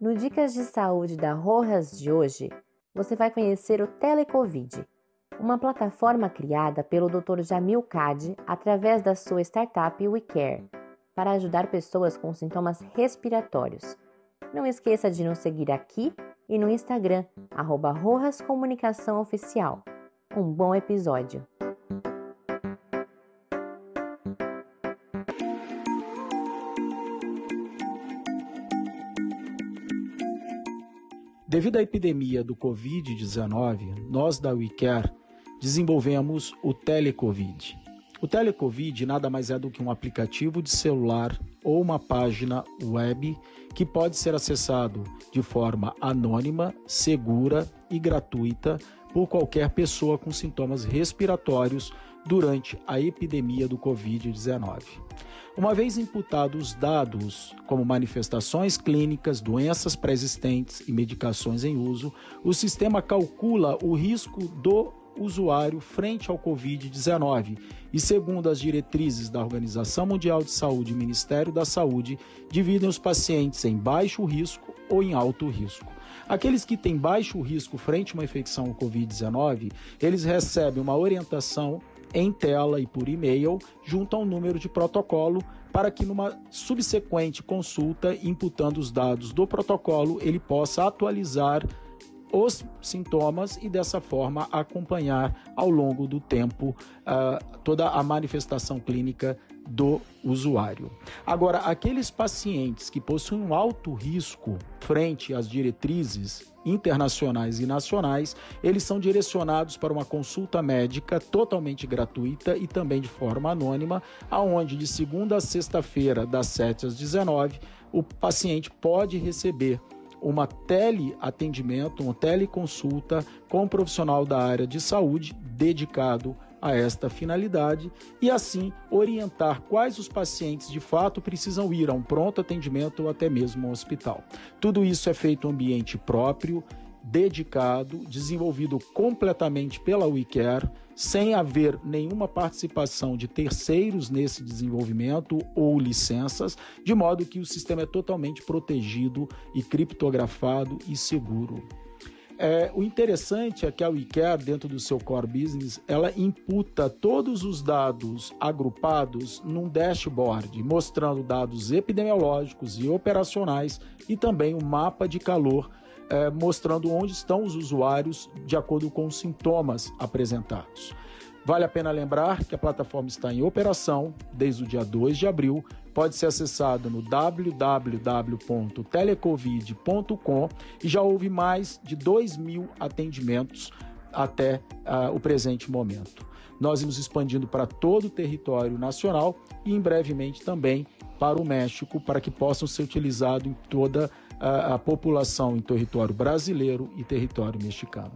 No Dicas de Saúde da Rojas de hoje, você vai conhecer o Telecovid, uma plataforma criada pelo Dr. Jamil Kadi através da sua startup WeCare, para ajudar pessoas com sintomas respiratórios. Não esqueça de nos seguir aqui e no Instagram, arroba Rojas Comunicação Oficial. Um bom episódio! Devido à epidemia do Covid-19, nós da WeCare desenvolvemos o Telecovid. O Telecovid nada mais é do que um aplicativo de celular ou uma página web que pode ser acessado de forma anônima, segura e gratuita por qualquer pessoa com sintomas respiratórios durante a epidemia do Covid-19. Uma vez imputados dados como manifestações clínicas, doenças pré-existentes e medicações em uso, o sistema calcula o risco do usuário frente ao Covid-19 e, segundo as diretrizes da Organização Mundial de Saúde e Ministério da Saúde, dividem os pacientes em baixo risco ou em alto risco. Aqueles que têm baixo risco frente a uma infecção ao Covid-19, eles recebem uma orientação em tela e por e-mail, junto a um número de protocolo, para que numa subsequente consulta, imputando os dados do protocolo, ele possa atualizar os sintomas e dessa forma acompanhar ao longo do tempo uh, toda a manifestação clínica do usuário. Agora, aqueles pacientes que possuem um alto risco frente às diretrizes internacionais e nacionais, eles são direcionados para uma consulta médica totalmente gratuita e também de forma anônima, aonde de segunda a sexta-feira, das 7 às 19, o paciente pode receber uma teleatendimento, uma teleconsulta com um profissional da área de saúde dedicado esta finalidade e assim orientar quais os pacientes de fato precisam ir a um pronto atendimento ou até mesmo ao hospital. Tudo isso é feito em ambiente próprio, dedicado, desenvolvido completamente pela WeCare, sem haver nenhuma participação de terceiros nesse desenvolvimento ou licenças, de modo que o sistema é totalmente protegido e criptografado e seguro. É, o interessante é que a WeCare, dentro do seu core business, ela imputa todos os dados agrupados num dashboard, mostrando dados epidemiológicos e operacionais e também um mapa de calor é, mostrando onde estão os usuários de acordo com os sintomas apresentados. Vale a pena lembrar que a plataforma está em operação desde o dia 2 de abril, pode ser acessado no www.telecovid.com e já houve mais de 2 mil atendimentos até uh, o presente momento. Nós vamos expandindo para todo o território nacional e em brevemente também para o México, para que possam ser utilizados em toda a, a população em território brasileiro e território mexicano.